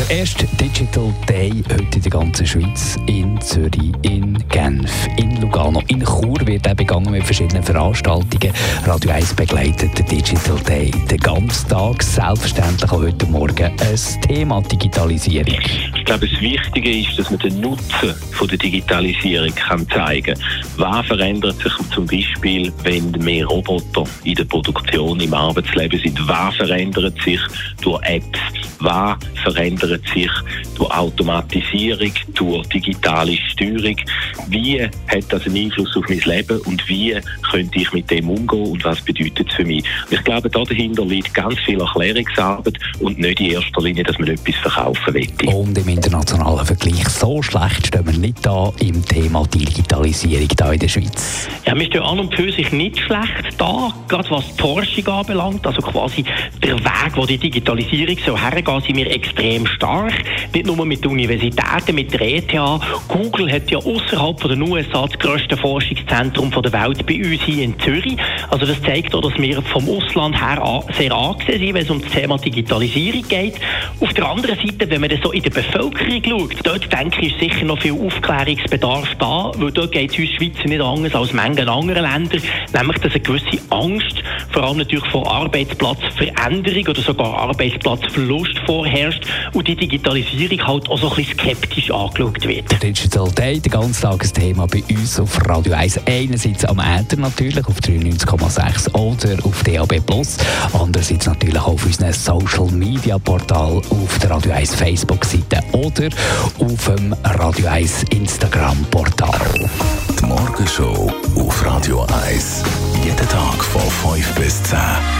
Der erste Digital Day heute in der ganzen Schweiz, in Zürich, in Genf, in Lugano, in Chur wird er begangen mit verschiedenen Veranstaltungen. Radio 1 begleitet den Digital Day den ganzen Tag, selbstverständlich auch heute Morgen ein Thema Digitalisierung. Ich glaube, das Wichtige ist, dass man den Nutzen von der Digitalisierung kann zeigen kann. Was verändert sich zum Beispiel, wenn mehr Roboter in der Produktion, im Arbeitsleben sind? Was verändert sich durch Apps? Was verändert sich durch Automatisierung, durch digitale Steuerung? Wie hat das einen Einfluss auf mein Leben und wie könnte ich mit dem umgehen und was bedeutet es für mich? Und ich glaube, da dahinter liegt ganz viel Erklärungsarbeit und nicht in erster Linie, dass man etwas verkaufen will. Und im internationalen Vergleich so schlecht stehen wir nicht da im Thema Digitalisierung da in der Schweiz. Ja, wir stehen an und für sich nicht schlecht da, gerade was die Forschung anbelangt, also quasi der Weg, wo die Digitalisierung so hergeht, sind wir extrem stark. Nicht nur mit den Universitäten, mit der ETH. Google hat ja außerhalb von den USA das grösste Forschungszentrum der Welt bei uns hier in Zürich. Also das zeigt auch, dass wir vom Ausland her sehr angesehen sind, wenn es um das Thema Digitalisierung geht. Auf der anderen Seite, wenn man das so in der Bevölkerung schaut, dort denke ich, ist sicher noch viel Aufklärungsbedarf da, weil dort geht es uns Schweizer nicht anders als Mengen anderer Länder, nämlich dass eine gewisse Angst, vor allem natürlich vor Arbeitsplatzveränderung oder sogar Arbeitsplatzverlust vorherrscht und die Digitalisierung halt auch so ein bisschen skeptisch angeschaut wird. Digital Day, der ganze Tag ein Thema bei uns auf Radio 1. Einerseits am Äther natürlich auf 93,6 oder auf DAB+. Andererseits natürlich auch auf unserem Social Media Portal auf der Radio 1 Facebook-Seite oder auf dem Radio 1 Instagram-Portal. Die Morgenshow auf Radio 1. Jeden Tag von 5 bis 10.